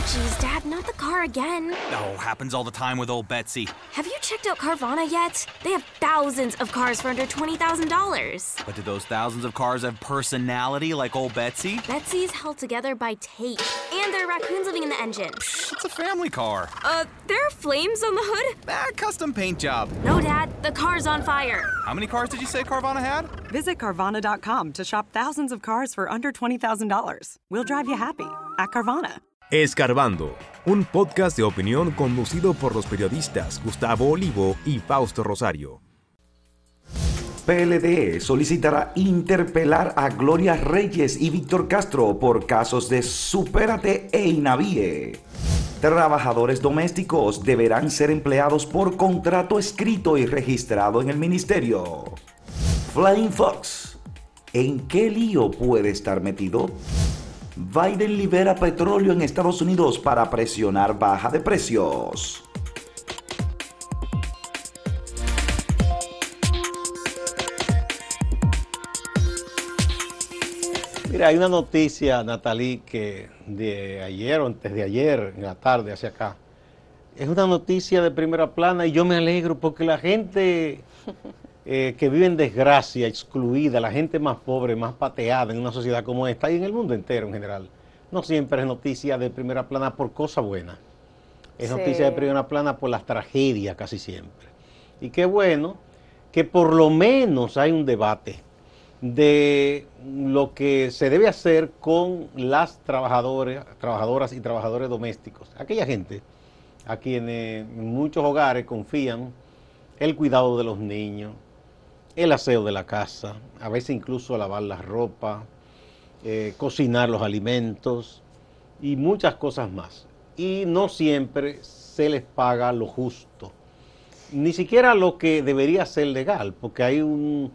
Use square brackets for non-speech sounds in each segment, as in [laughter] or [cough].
Oh, geez, Dad, not the car again. Oh, happens all the time with old Betsy. Have you checked out Carvana yet? They have thousands of cars for under $20,000. But do those thousands of cars have personality like old Betsy? Betsy's held together by tape, and there are raccoons living in the engine. It's a family car. Uh, there are flames on the hood? Ah, custom paint job. No, Dad, the car's on fire. How many cars did you say Carvana had? Visit Carvana.com to shop thousands of cars for under $20,000. We'll drive you happy at Carvana. Escarbando, un podcast de opinión conducido por los periodistas Gustavo Olivo y Fausto Rosario. PLD solicitará interpelar a Gloria Reyes y Víctor Castro por casos de Supérate e Inavíe. Trabajadores domésticos deberán ser empleados por contrato escrito y registrado en el ministerio. Flying Fox, ¿en qué lío puede estar metido? Biden libera petróleo en Estados Unidos para presionar baja de precios. Mira, hay una noticia, Natalie, que de ayer o antes de ayer, en la tarde, hacia acá, es una noticia de primera plana y yo me alegro porque la gente eh, que vive en desgracia, excluida, la gente más pobre, más pateada en una sociedad como esta y en el mundo entero en general, no siempre es noticia de primera plana por cosa buena. Es Sí. noticia de primera plana por las tragedias casi siempre. Y qué bueno que por lo menos hay un debate de lo que se debe hacer con las trabajadoras, trabajadoras y trabajadores domésticos. Aquella gente a quienes en muchos hogares confían el cuidado de los niños, el aseo de la casa, a veces incluso lavar la ropa, eh, cocinar los alimentos y muchas cosas más. Y no siempre se les paga lo justo, ni siquiera lo que debería ser legal, porque hay un,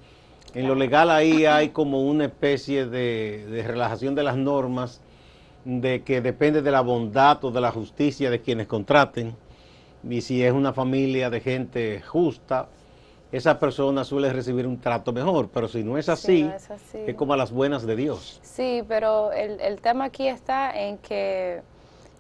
en lo legal ahí hay como una especie de, de relajación de las normas, de que depende de la bondad o de la justicia de quienes contraten, y si es una familia de gente justa, esa persona suele recibir un trato mejor, pero si no es así, no es así. es como a las buenas de Dios. Sí, pero el, el tema aquí está en que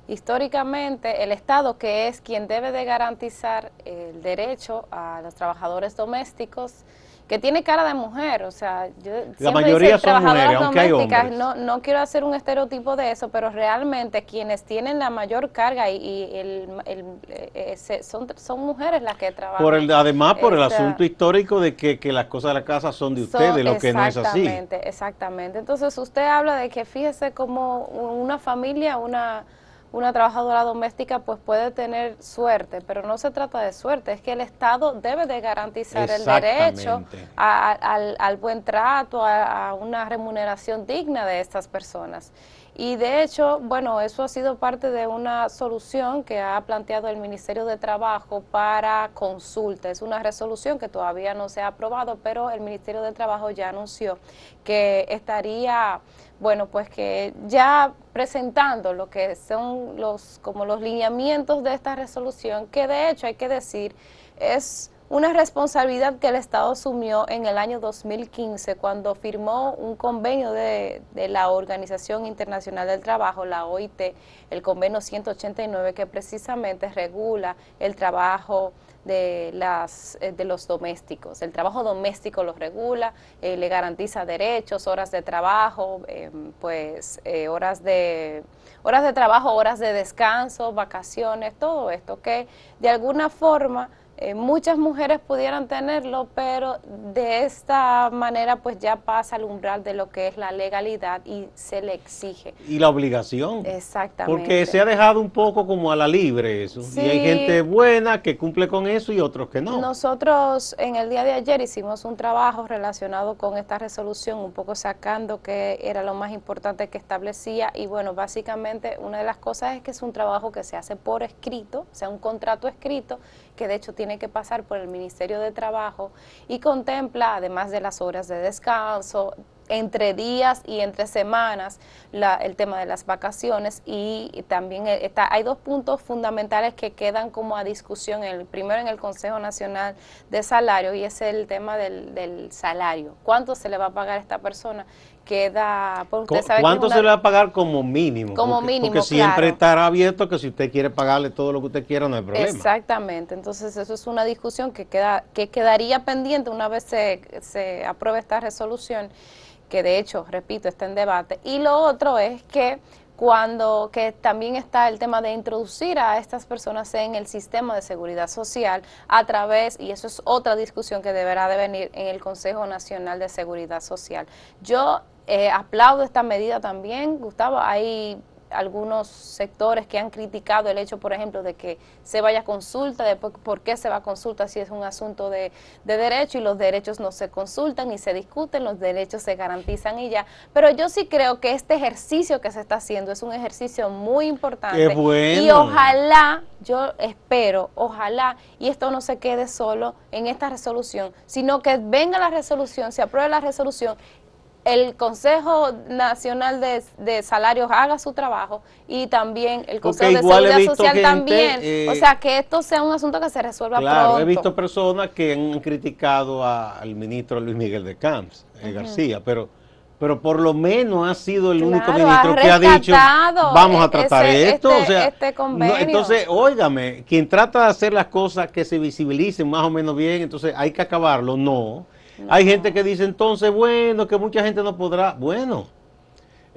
históricamente el Estado, que es quien debe de garantizar el derecho a los trabajadores domésticos, que tiene cara de mujer, o sea, yo siempre mayoría dicen son trabajadoras mujeres, aunque hay domésticas, no, no quiero hacer un estereotipo de eso, pero realmente quienes tienen la mayor carga y, y el, el- eh, se- son, son mujeres las que trabajan. Por el, además, por el asunto histórico de que, que las cosas de la casa son de son- ustedes, lo que no es así. Exactamente, exactamente. Entonces usted habla de que fíjese como una familia, una, una trabajadora doméstica pues puede tener suerte, pero no se trata de suerte, es que el Estado debe de garantizar el derecho a- a- al, al buen trato, a, a una remuneración digna de estas personas. Y de hecho, bueno, eso ha sido parte de una solución que ha planteado el Ministerio de Trabajo para consulta. Es una resolución que todavía no se ha aprobado, pero el Ministerio de Trabajo ya anunció que estaría, bueno, pues que ya presentando lo que son los como los lineamientos de esta resolución, que de hecho hay que decir es una responsabilidad que el Estado asumió en el año 2015 cuando firmó un convenio de, de la Organización Internacional del Trabajo, la OIT, el convenio 189 que precisamente regula el trabajo de, las, eh, de los domésticos. El trabajo doméstico lo regula, eh, le garantiza derechos, horas de trabajo, eh, pues eh, horas de horas de trabajo, horas de descanso, vacaciones, todo esto que de alguna forma eh, muchas mujeres pudieran tenerlo, pero de esta manera pues ya pasa al umbral de lo que es la legalidad y se le exige. Y la obligación. Exactamente. Porque se ha dejado un poco como a la libre eso. Sí. Y hay gente buena que cumple con eso y otros que no. Nosotros en el día de ayer hicimos un trabajo relacionado con esta resolución, un poco sacando qué era lo más importante que establecía y bueno, básicamente una de las cosas es que es un trabajo que se hace por escrito, o sea, un contrato escrito que de hecho tiene que pasar por el Ministerio de Trabajo y contempla, además de las horas de descanso, entre días y entre semanas la- el tema de las vacaciones y, y también eh, está, hay dos puntos fundamentales que quedan como a discusión, el primero en el Consejo Nacional de Salario y es el tema del, del salario, cuánto se le va a pagar a esta persona queda, pues ¿Cu- usted sabe que ¿Cuánto una- se le va a pagar como mínimo? Como porque, mínimo, Porque siempre claro. estará abierto que si usted quiere pagarle todo lo que usted quiera, no hay problema. Exactamente, entonces eso es una discusión que queda que quedaría pendiente una vez se, se apruebe esta resolución, que de hecho, repito, está en debate. Y lo otro es que cuando que también está el tema de introducir a estas personas en el sistema de seguridad social a través, y eso es otra discusión que deberá de venir en el Consejo Nacional de Seguridad Social. Yo eh, aplaudo esta medida también, Gustavo, hay algunos sectores que han criticado el hecho, por ejemplo, de que se vaya a consulta, de por, por qué se va a consulta si es un asunto de, de derecho y los derechos no se consultan y se discuten, los derechos se garantizan y ya. Pero yo sí creo que este ejercicio que se está haciendo es un ejercicio muy importante. Qué bueno. Y ojalá, yo espero, ojalá, y esto no se quede solo en esta resolución, sino que venga la resolución, se apruebe la resolución el Consejo Nacional de, de Salarios haga su trabajo y también el Consejo de Seguridad Social gente, también. eh, o sea, que esto sea un asunto que se resuelva Claro, pronto. he visto personas que han criticado a- al ministro Luis Miguel de Camps, eh, García, pero pero por lo menos ha sido el único ministro ha que ha dicho vamos a e- tratar ese- esto. este- o sea, este no, entonces, óigame, quien trata de hacer las cosas que se visibilicen más o menos bien, entonces hay que acabarlo. No. Hay gente que dice entonces, bueno, que mucha gente no podrá. Bueno,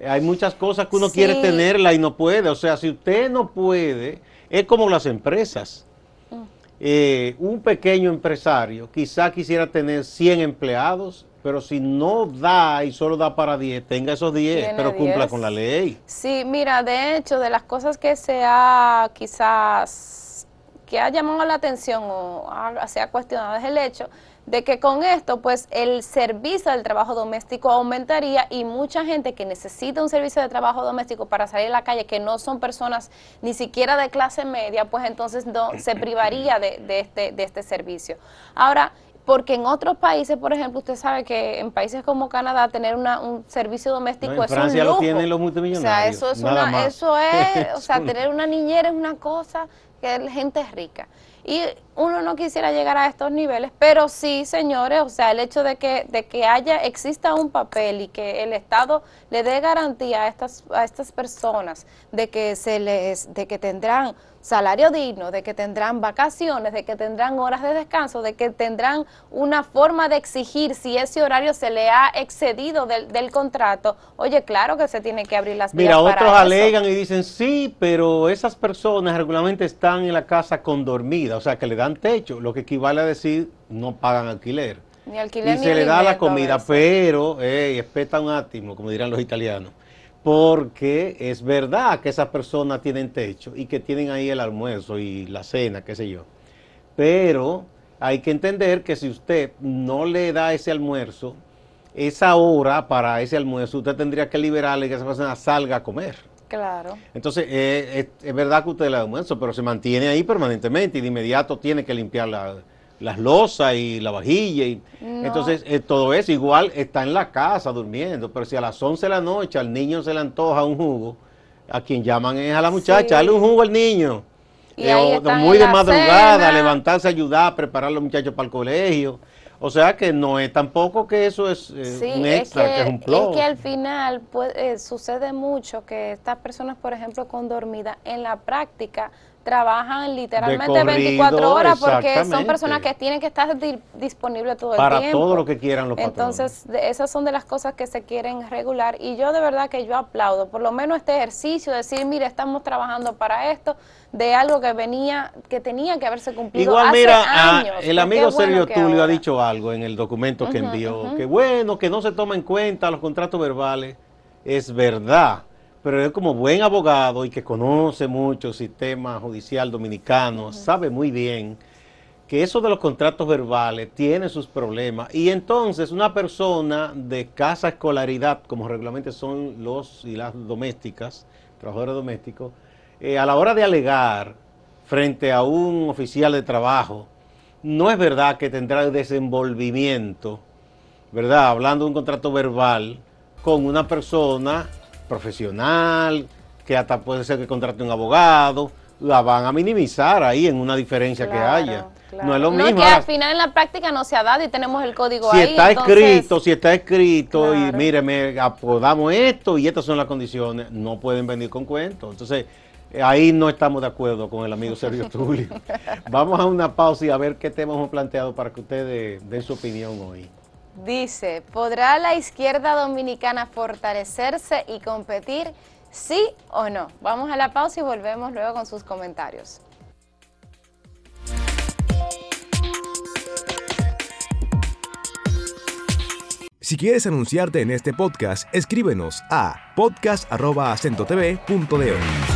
hay muchas cosas que uno quiere tenerla y no puede. O sea, si usted no puede, es como las empresas. Mm. Eh, un pequeño empresario quizá quisiera tener 100 empleados, pero si no da y solo da para 10, tenga esos 10, Tiene pero cumpla 10. con la ley. Sí, mira, de hecho, de las cosas que se ha quizás, que ha llamado la atención o ha- se ha cuestionado es el hecho de que con esto, pues el servicio del trabajo doméstico aumentaría y mucha gente que necesita un servicio de trabajo doméstico para salir a la calle, que no son personas ni siquiera de clase media, pues entonces no se [clears throat] privaría de, de este, de este servicio. Ahora, porque en otros países, por ejemplo, usted sabe que en países como Canadá tener una, un servicio doméstico No, en es Francia un lo tienen los O multimillonarios, sea, eso es una, eso es, [laughs] o sea, tener una niñera es una cosa que la gente es rica. Y uno no quisiera llegar a estos niveles, pero sí, señores, o sea, el hecho de que, de que haya, exista un papel y que el Estado le dé garantía a estas, a estas personas de que se les, de que tendrán salario digno, de que tendrán vacaciones, de que tendrán horas de descanso, de que tendrán una forma de exigir si ese horario se le ha excedido del, del contrato. Oye, claro que se tiene que abrir las vías Mira, para otros eso. alegan y dicen, sí, pero esas personas regularmente están en la casa con dormida, o sea, que le dan techo, lo que equivale a decir no pagan alquiler. Ni alquiler y ni se le da la comida, pero, eh, espeta un átimo, como dirán los italianos, porque es verdad que esas personas tienen techo y que tienen ahí el almuerzo y la cena, qué sé yo. Pero hay que entender que si usted no le da ese almuerzo, esa hora para ese almuerzo, usted tendría que liberarle y que esa persona salga a comer. Claro. Entonces, eh, es, es verdad que usted le da almuerzo, pero se mantiene ahí permanentemente y de inmediato tiene que limpiar la- las losas y la vajilla. Y, No. Entonces, eh, todo eso igual está en la casa durmiendo, pero si a las 11 de la noche al niño se le antoja un jugo, a quien llaman es a la muchacha, Sí. dale un jugo al niño. Eh, o- muy de madrugada, cena. levantarse, ayudar, preparar a los muchachos para el colegio. O sea que no es tampoco que eso es eh, Sí, un es extra, que, que, es un plus. es que al final pues, sucede mucho que estas personas, por ejemplo, con dormida, en la práctica trabajan literalmente corrido, 24 horas porque son personas que tienen que estar di- disponibles todo el Para tiempo. todo lo que quieran los patrones. Entonces, de- esas son de las cosas que se quieren regular y yo de verdad que yo aplaudo, por lo menos este ejercicio, decir, mire, estamos trabajando para esto, de algo que venía, que tenía que haberse cumplido Igual hace mira, años. el porque amigo bueno Sergio que Tulio ha dicho algo en el documento que envió, que bueno, que no se toma en cuenta los contratos verbales, es verdad, pero él como buen abogado y que conoce mucho el sistema judicial dominicano, sabe muy bien que eso de los contratos verbales tiene sus problemas y entonces una persona de casa escolaridad, como regularmente son los y las domésticas, trabajadores domésticos, eh, a la hora de alegar frente a un oficial de trabajo, no es verdad que tendrá el desenvolvimiento, ¿verdad? Hablando de un contrato verbal con una persona profesional, que hasta puede ser que contrate un abogado, la van a minimizar ahí en una diferencia que haya. claro. No es lo No, mismo. que al final en la práctica no se ha dado y tenemos el código si ahí. está entonces- escrito, si está escrito y mire, me apodamos esto y estas son las condiciones, no pueden venir con cuentos. Entonces, ahí no estamos de acuerdo con el amigo Sergio [laughs] Tulio. Vamos a una pausa y a ver qué temas hemos planteado para que ustedes den su opinión hoy. Dice, ¿podrá la izquierda dominicana fortalecerse y competir? ¿Sí o no? Vamos a la pausa y volvemos luego con sus comentarios. Si quieres anunciarte en este podcast, escríbenos a podcast.acentotv.de.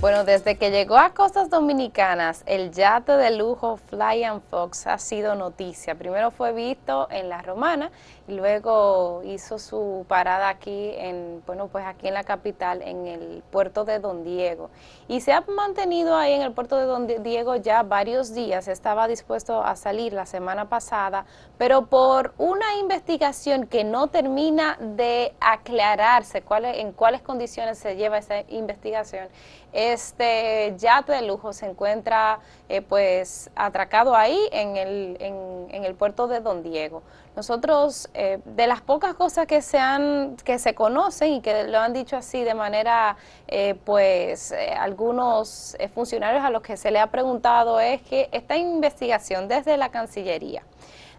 Bueno, desde que llegó a costas dominicanas, el yate de lujo Fly and Fox ha sido noticia. Primero fue visto en La Romana luego hizo su parada aquí en, bueno, pues aquí en la capital, en el puerto de Don Diego. Y se ha mantenido ahí en el puerto de Don Diego ya varios días. Estaba dispuesto a salir la semana pasada, pero por una investigación que no termina de aclararse cuáles- en cuáles condiciones se lleva esa investigación, este yate de lujo se encuentra eh, pues atracado ahí en el, en, en el puerto de Don Diego. Nosotros, eh, de las pocas cosas que se, han, que se conocen y que lo han dicho así de manera, eh, pues eh, algunos eh, funcionarios a los que se le ha preguntado es que esta investigación desde la Cancillería,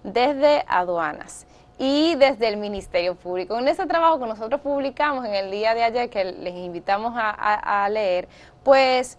desde aduanas, y desde el Ministerio Público. En ese trabajo que nosotros publicamos en el día de ayer, que les invitamos a, leer, pues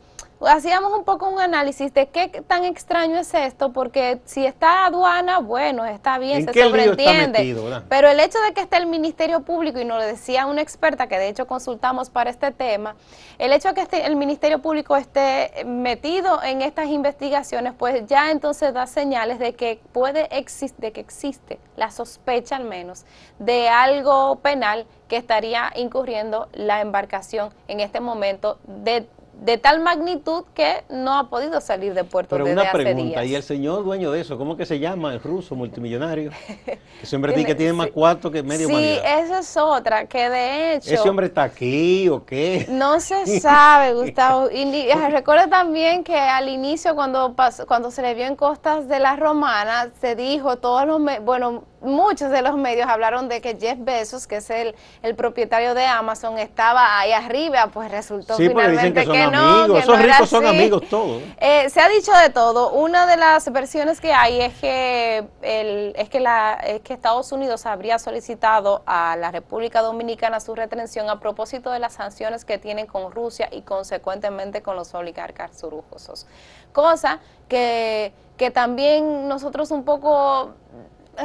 hacíamos un poco un análisis de qué tan extraño es esto, porque si está aduana, bueno, está bien, ¿En se sobreentiende. metido? Pero el hecho de que esté el Ministerio Público, y nos lo decía una experta que de hecho consultamos para este tema, el hecho de que esté- el Ministerio Público esté metido en estas investigaciones, pues ya entonces da señales de que puede existir, de que existe la sospecha al menos de algo penal que estaría incurriendo la embarcación en este momento de, de tal magnitud que no ha podido salir de puerto Pero desde una hace pregunta, días. ¿y el señor dueño de eso, cómo que se llama? El ruso multimillonario. [laughs] Ese hombre Tiene- dice que tiene más cuarto que medio Sí, humanidad. esa es otra, que de hecho... ¿Ese hombre está aquí o qué? No se sabe, [laughs] Gustavo. Y recuerda también que al inicio, cuando pasó- cuando se le vio en costas de la Romana, se dijo, todos los, bueno, muchos de los medios hablaron de que Jeff Bezos, que es el, el propietario de Amazon, estaba ahí arriba, pues resultó Sí, finalmente que son que no, amigos. que Esos no ricos son amigos todos. Eh, se ha dicho de todo. Una de las versiones que hay es que el, es que la es que Estados Unidos habría solicitado a la República Dominicana su retención a propósito de las sanciones que tienen con Rusia y consecuentemente con los oligarcas rusos. Cosa que, que también nosotros un poco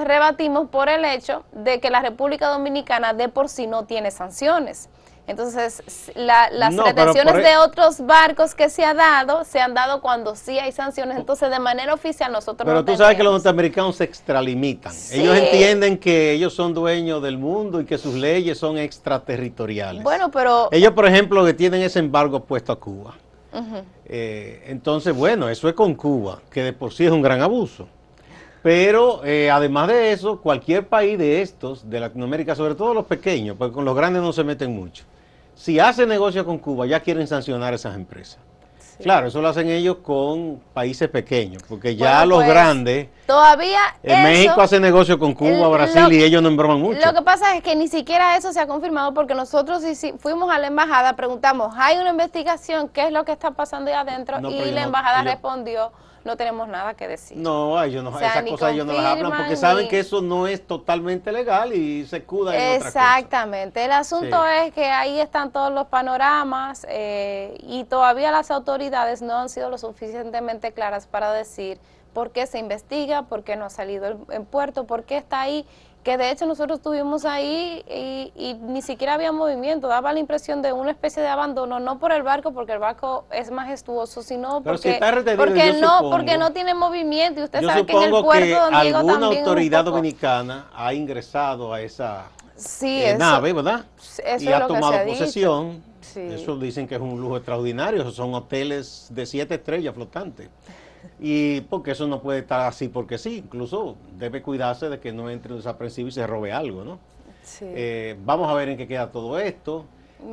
rebatimos por el hecho de que la República Dominicana de por sí no tiene sanciones. Entonces, la- las No, retenciones e- de otros barcos que se ha dado, se han dado cuando sí hay sanciones. Entonces, de manera oficial, nosotros Pero no tú sabes que los norteamericanos se extralimitan. Sí. Ellos entienden que ellos son dueños del mundo y que sus leyes son extraterritoriales. Bueno, pero... Ellos, por ejemplo, que tienen ese embargo puesto a Cuba. Eh, entonces, bueno, eso es con Cuba, que de por sí es un gran abuso. Pero eh, además de eso, cualquier país de estos, de Latinoamérica, sobre todo los pequeños, porque con los grandes no se meten mucho, si hace negocio con Cuba, ya quieren sancionar a esas empresas. Claro, eso lo hacen ellos con países pequeños, porque ya Bueno, los pues, grandes, Todavía en eso- México hace negocio con Cuba, lo- Brasil, y ellos no embroman mucho. Lo que pasa es que ni siquiera eso se ha confirmado porque nosotros hici- fuimos a la embajada, preguntamos, hay una investigación, ¿qué es lo que está pasando ahí adentro? No, y la no- embajada ellos- respondió, no tenemos nada que decir. No, ellos no, O sea, esas cosas ellos no las hablan porque saben que eso no es totalmente legal y se escudan en otra cosa. Exactamente. El asunto Sí. es que ahí están todos los panoramas eh, y todavía las autoridades no han sido lo suficientemente claras para decir por qué se investiga, por qué no ha salido el- en puerto, por qué está ahí. Que de hecho nosotros estuvimos ahí y, y ni siquiera había movimiento, daba la impresión de una especie de abandono, no por el barco, porque el barco es majestuoso, sino Pero si porque, está retenido, porque, no, supongo- porque no tiene movimiento. Y usted sabe que en el puerto que de Don Diego alguna también autoridad poco- dominicana ha ingresado a esa Sí, eh, eso- nave, ¿verdad? eso y ha tomado ha posesión. Sí. Eso dicen que es un lujo extraordinario, son hoteles de siete estrellas flotantes. Y porque eso no puede estar así porque sí, incluso debe cuidarse de que no entre un desaprensivo y se robe algo, ¿no? Sí. Eh, vamos a ver en qué queda todo esto.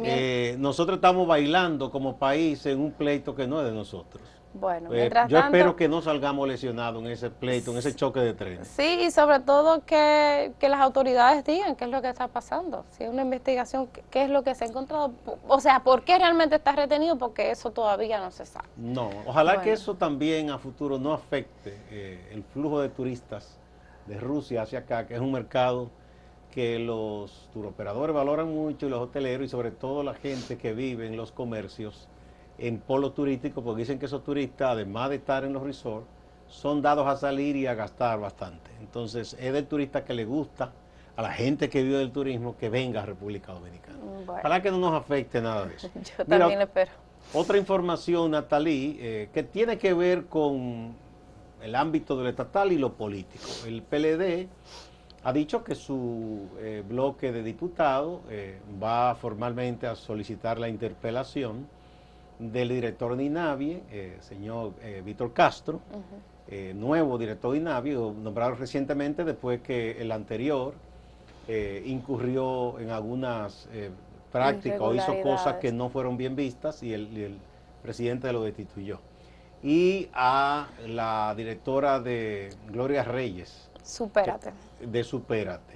Eh, nosotros estamos bailando como país en un pleito que no es de nosotros. Bueno, Eh, mientras yo tanto, espero que no salgamos lesionados en ese pleito, en ese choque de trenes. Sí, y sobre todo que, que las autoridades digan qué es lo que está pasando. Si es una investigación, qué, es lo que se ha encontrado. O sea, ¿por qué realmente está retenido? Porque eso todavía no se sabe. No, ojalá que eso también a futuro no afecte eh, el flujo de turistas de Rusia hacia acá, que es un mercado que los turoperadores valoran mucho y los hoteleros y sobre todo la gente que vive en los comercios en polo turístico, porque dicen que esos turistas, además de estar en los resorts, son dados a salir y a gastar bastante. Entonces, es del turista que le gusta a la gente que vive del turismo que venga a República Dominicana. Bueno. Ojalá que no nos afecte nada de eso. [laughs] Yo Mira, también espero. otra información, Natalí, eh, que tiene que ver con el ámbito de lo estatal y lo político. El PLD ha dicho que su eh, bloque de diputados eh, va formalmente a solicitar la interpelación del director de INAVIE, eh, señor eh, Víctor Castro, eh, nuevo director de INAVIE, nombrado recientemente después que el anterior incurrió en algunas prácticas o hizo cosas que no fueron bien vistas y el, y el presidente lo destituyó. Y a la directora de Gloria Reyes, Supérate. de Supérate.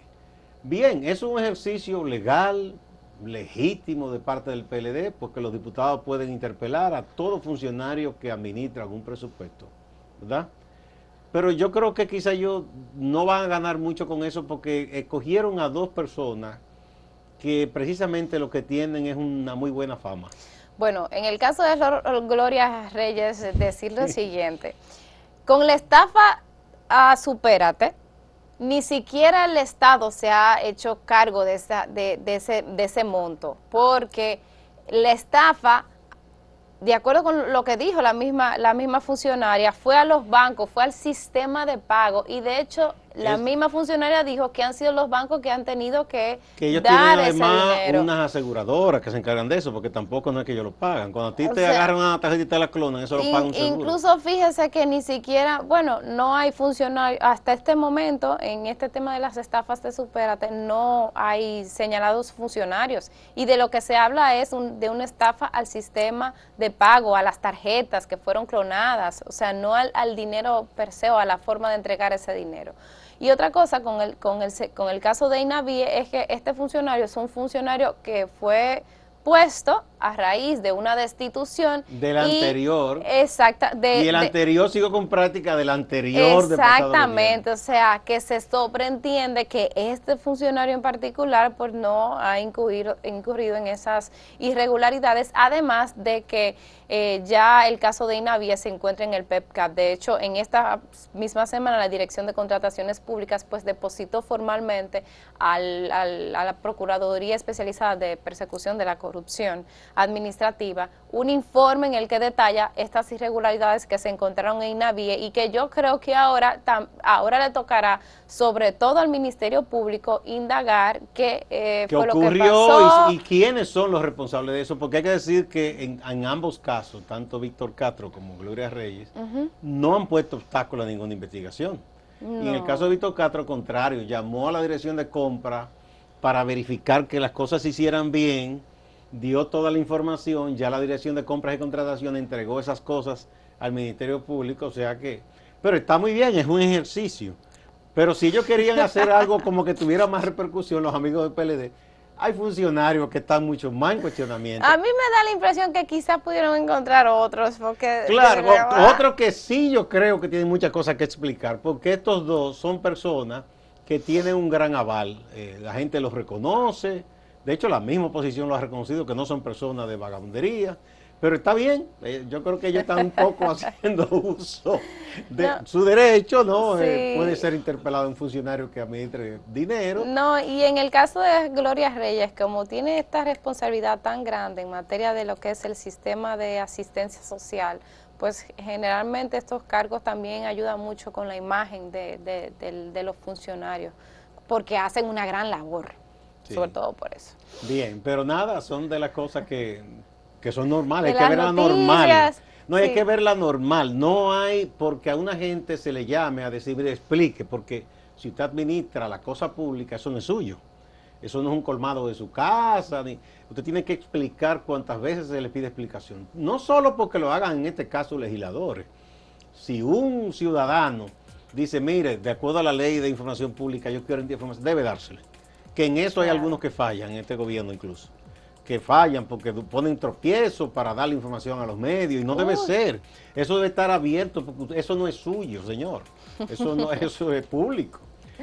Bien, es un ejercicio legal, legítimo de parte del PLD, porque los diputados pueden interpelar a todo funcionario que administra algún presupuesto, ¿verdad? Pero yo creo que quizá ellos no van a ganar mucho con eso porque escogieron a dos personas que precisamente lo que tienen es una muy buena fama. Bueno, en el caso de Lor- Gloria Reyes, decir lo siguiente. Con la estafa a Supérate, ni siquiera el Estado se ha hecho cargo de, esa, de, ese, de ese monto, porque la estafa, de acuerdo con lo que dijo la misma, la misma funcionaria, fue a los bancos, fue al sistema de pago, y de hecho la Es- misma funcionaria dijo que han sido los bancos que han tenido que, Que ellos dar tienen ese además dinero. unas aseguradoras que se encargan de eso, porque tampoco no es que ellos lo pagan. Cuando a ti O te sea, agarran una tarjeta y te la clonan, eso lo In- paga un seguro. incluso fíjese que ni siquiera, bueno, no hay funcionarios, hasta este momento, en este tema de las estafas de Supérate, no hay señalados funcionarios. Y de lo que se habla es un- de una estafa al sistema de pago, a las tarjetas que fueron clonadas, o sea, no al, al dinero per se o a la forma de entregar ese dinero. Y otra cosa con el, con el, con el caso de Inavie es que este funcionario es un funcionario que fue puesto a raíz de una destitución. Del anterior. Exacta. De, y el de- anterior sigo con práctica del anterior de Exactamente, o sea, que se sobreentiende que este funcionario en particular pues no ha incurrido, incurrido en esas irregularidades, además de que eh, ya el caso de Inavia se encuentra en el PEPCAP. De hecho, en esta misma semana la Dirección de Contrataciones Públicas pues depositó formalmente al- al- a la Procuraduría Especializada de Persecución de la Corrupción Administrativa un informe en el que detalla estas irregularidades que se encontraron en Inavie y que yo creo que ahora, tam- ahora le tocará sobre todo al Ministerio Público indagar qué eh, ¿Qué fue lo que ocurrió pasó. y, y quiénes son los responsables de eso? Porque hay que decir que en, en ambos casos, tanto Víctor Castro como Gloria Reyes, no han puesto obstáculo a ninguna investigación. Y en el caso de Víctor Castro, al contrario, llamó a la dirección de compra para verificar que las cosas se hicieran bien, dio toda la información, ya la dirección de compras y contratación entregó esas cosas al Ministerio Público, o sea que, pero está muy bien, es un ejercicio. Pero si ellos querían hacer algo como que tuviera más repercusión, los amigos del PLD, hay funcionarios que están mucho más en cuestionamiento. A mí me da la impresión que quizás pudieron encontrar otros, porque... Claro, de verdad- o- otro que sí yo creo que tiene muchas cosas que explicar, porque estos dos son personas que tienen un gran aval. Eh, la gente los reconoce, de hecho la misma oposición lo ha reconocido, que no son personas de vagabundería, pero está bien, eh, yo creo que ellos están un poco [laughs] haciendo uso de No. su derecho, ¿no? Eh, puede ser interpelado un funcionario que administre dinero. No, y en el caso de Gloria Reyes, como tiene esta responsabilidad tan grande en materia de lo que es el sistema de asistencia social, pues generalmente estos cargos también ayudan mucho con la imagen de, de- del- de los funcionarios, porque hacen una gran labor, Sí. sobre todo por eso. Bien, pero nada, son de las cosas que, que son normales, hay que verla normal. noticias, No hay que verla normal, no hay porque a una gente se le llame a decir, mire, explique, porque si usted administra la cosa pública, eso no es suyo. Eso no es un colmado de su casa, ni, usted tiene que explicar cuántas veces se le pide explicación. No solo porque lo hagan en este caso legisladores. Si un ciudadano dice, mire, de acuerdo a la ley de información pública, yo quiero información, debe dársele. Que en eso hay algunos que fallan, en este gobierno incluso. Que fallan porque ponen tropiezos para darle información a los medios y no debe ser. Eso debe estar abierto porque eso no es suyo, señor. Eso no [laughs] eso es público.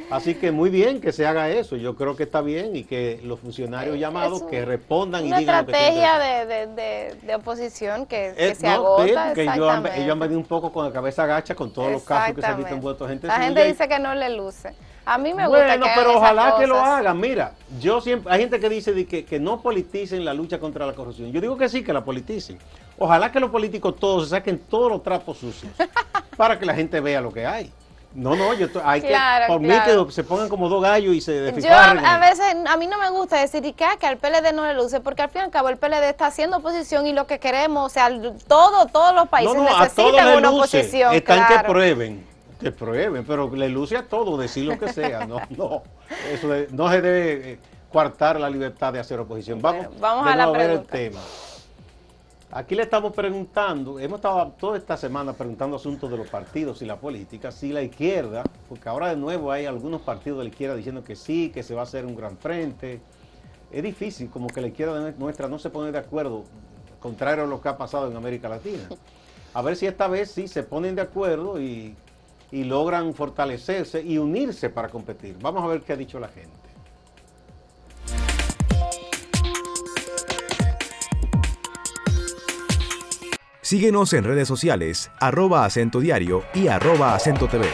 Así que muy bien que se haga eso. Yo creo que está bien y que los funcionarios llamados que respondan y digan lo que estrategia de, de, de, de, oposición que, que se agota. que ellos han, ellos han venido un poco con la cabeza agacha con todos los casos que se han visto envueltos gente. La gente dice que no le luce. A mí me gusta bueno, pero ojalá que lo hagan. Mira, yo siempre hay gente que dice que, que no politicen la lucha contra la corrupción. Yo digo que sí, que la politicen. Ojalá que los políticos todos se saquen todos los trapos sucios [laughs] para que la gente vea lo que hay. No, no, yo hay que, por mí que se pongan como dos gallos y se Yo a, veces, a mí no me gusta decir que, que al PLD no le luce, porque al fin y al cabo el PLD está haciendo oposición y lo que queremos, o sea, todo, todos los países necesitan una oposición. Están que prueben, que prueben, pero le luce a todo, decir lo que sea, no, no, eso no se debe eh, coartar la libertad de hacer oposición. Vamos, vamos a, la ver el tema. Aquí le estamos preguntando, hemos estado toda esta semana preguntando asuntos de los partidos y la política, si la izquierda, porque ahora de nuevo hay algunos partidos de la izquierda diciendo que sí, que se va a hacer un gran frente. Es difícil, como que la izquierda nuestra no se pone de acuerdo, contrario a lo que ha pasado en América Latina. A ver si esta vez sí se ponen de acuerdo y, y logran fortalecerse y unirse para competir. Vamos a ver qué ha dicho la gente. Síguenos en redes sociales, arroba acento diario y arroba acento TV.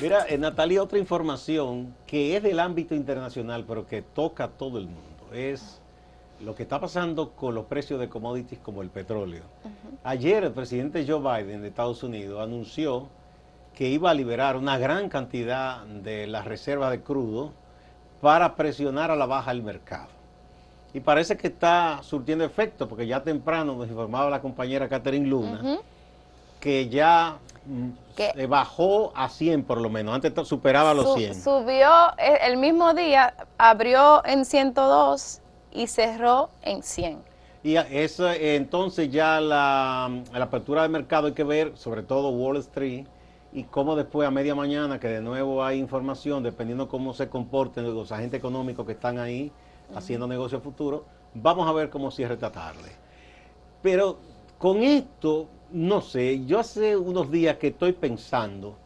Mira, eh, Natalia, otra información que es del ámbito internacional, pero que toca a todo el mundo, es lo que está pasando con los precios de commodities como el petróleo. Ayer el presidente Joe Biden de Estados Unidos anunció que iba a liberar una gran cantidad de las reservas de crudo para presionar a la baja el mercado. Y parece que está surtiendo efecto, porque ya temprano nos informaba la compañera Catherine Luna que ya mm, bajó a 100 por lo menos, antes superaba los 100. Subió eh, el mismo día, abrió en 102 y cerró en 100. Y eso, entonces ya la, la apertura de mercado hay que ver, sobre todo Wall Street, y cómo después a media mañana, que de nuevo hay información, dependiendo cómo se comporten los agentes económicos que están ahí haciendo negocio futuro, vamos a ver cómo cierra esta tarde. Pero con esto, no sé, yo hace unos días que estoy pensando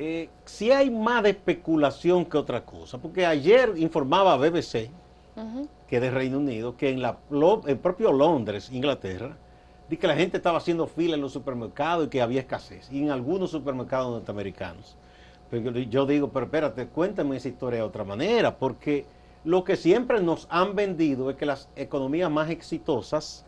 eh, si hay más de especulación que otra cosa, porque ayer informaba BBC, que es de Reino Unido, que en la, el propio Londres, Inglaterra, de que la gente estaba haciendo fila en los supermercados y que había escasez, y en algunos supermercados norteamericanos. Pero yo digo, pero espérate, cuéntame esa historia de otra manera, porque lo que siempre nos han vendido es que las economías más exitosas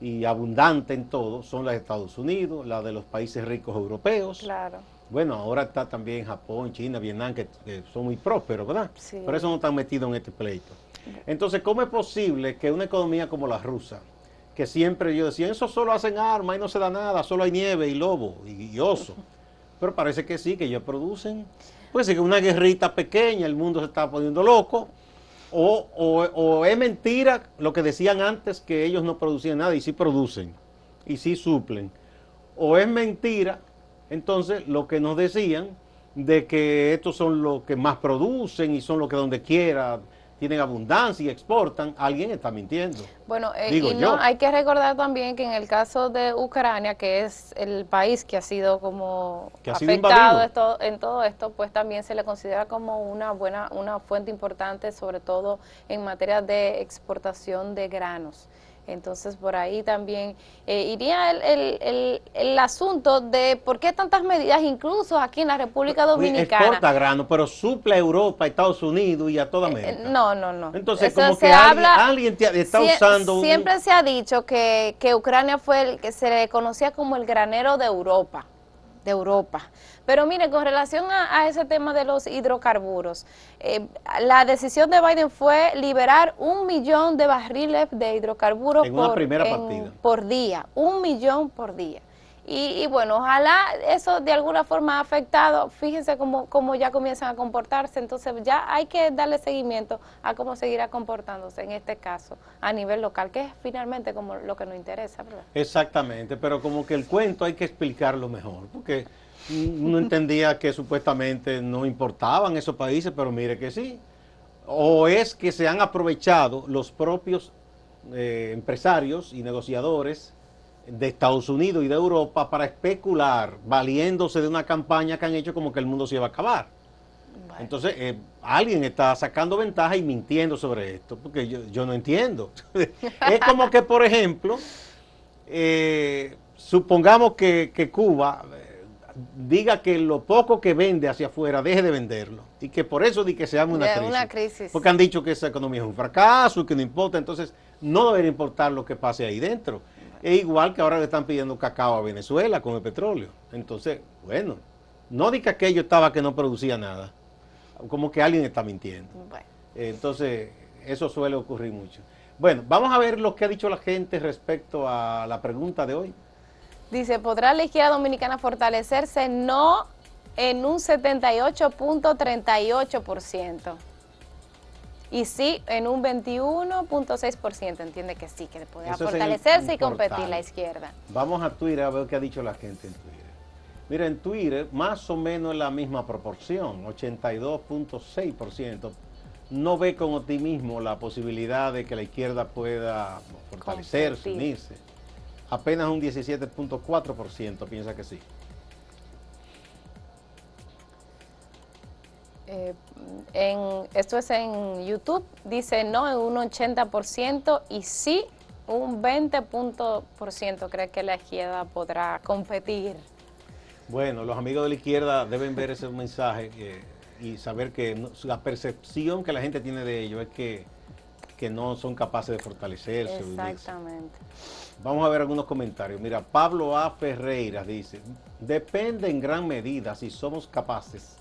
y abundantes en todo son las de Estados Unidos, las de los países ricos europeos. Claro. Bueno, ahora está también Japón, China, Vietnam, que, son muy prósperos, ¿verdad? Sí. Por eso no están metidos en este pleito. Entonces, ¿cómo es posible que una economía como la rusa, que siempre yo decía, eso solo hacen armas y no se da nada, solo hay nieve y lobo y, oso. [laughs] Pero parece que sí, que ellos producen. Pues sí, que una guerrita pequeña, el mundo se está poniendo loco. O, o, es mentira lo que decían antes, que ellos no producían nada y sí producen y sí suplen. O es mentira, entonces, lo que nos decían de que estos son los que más producen y son los que donde quiera tienen abundancia y exportan, alguien está mintiendo. Bueno, eh, y no, hay que recordar también que en el caso de Ucrania, que es el país que ha sido como afectado en todo esto, pues también se le considera como una buena, una fuente importante, sobre todo en materia de exportación de granos. Entonces, por ahí también eh, iría el, el, el, asunto de por qué tantas medidas, incluso aquí en la República Dominicana. Exporta grano, pero suple a Europa, a Estados Unidos y a toda eh, América. no, no, no. Entonces, como que alguien, está usando. Siempre se ha dicho que, que Ucrania fue el que se le conocía como el granero de Europa de Europa. Pero mire, con relación a, ese tema de los hidrocarburos, eh, la decisión de Biden fue liberar un millón de barriles de hidrocarburos por, por día, un millón por día. Y, bueno, ojalá eso de alguna forma ha afectado, fíjense cómo, cómo ya comienzan a comportarse, entonces ya hay que darle seguimiento a cómo seguirá comportándose en este caso a nivel local, que es finalmente como lo que nos interesa, ¿verdad? Exactamente, pero como que el cuento hay que explicarlo mejor, porque uno entendía que supuestamente no importaban esos países, pero mire que sí. O es que se han aprovechado los propios eh, empresarios y negociadores de Estados Unidos y de Europa para especular, valiéndose de una campaña que han hecho como que el mundo se iba a acabar. Bueno. Entonces, eh, alguien está sacando ventaja y mintiendo sobre esto, porque yo, yo no entiendo. [laughs] es como que, por ejemplo, eh, supongamos que, que Cuba eh, diga que lo poco que vende hacia afuera deje de venderlo y que por eso di que se llama una crisis. una crisis. Porque han dicho que esa economía es un fracaso y que no importa, entonces no debería importar lo que pase ahí dentro. Es igual que ahora le están pidiendo cacao a Venezuela con el petróleo. Entonces, bueno, no di que aquello estaba que no producía nada. Como que alguien está mintiendo. Bueno. Entonces, eso suele ocurrir mucho. Bueno, vamos a ver lo que ha dicho la gente respecto a la pregunta de hoy. Dice, ¿podrá la izquierda dominicana fortalecerse? No en un 78.38%. Y sí, en un 21.6% entiende que sí, que podrá Eso fortalecerse y competir la izquierda. Vamos a Twitter a ver qué ha dicho la gente en Twitter. Mira, en Twitter más o menos la misma proporción, 82.6%. No ve con optimismo la posibilidad de que la izquierda pueda fortalecerse, Competir. unirse. Apenas un 17.4% piensa que sí. Eh, en, esto es en YouTube, dice no en un 80% y sí un 20% cree que la izquierda podrá competir. Bueno, los amigos de la izquierda deben ver ese mensaje eh, y saber que no- la percepción que la gente tiene de ellos es que, que no son capaces de fortalecerse. unirse. Exactamente. Vamos a ver algunos comentarios. Mira, Pablo A. Ferreira dice, depende en gran medida si somos capaces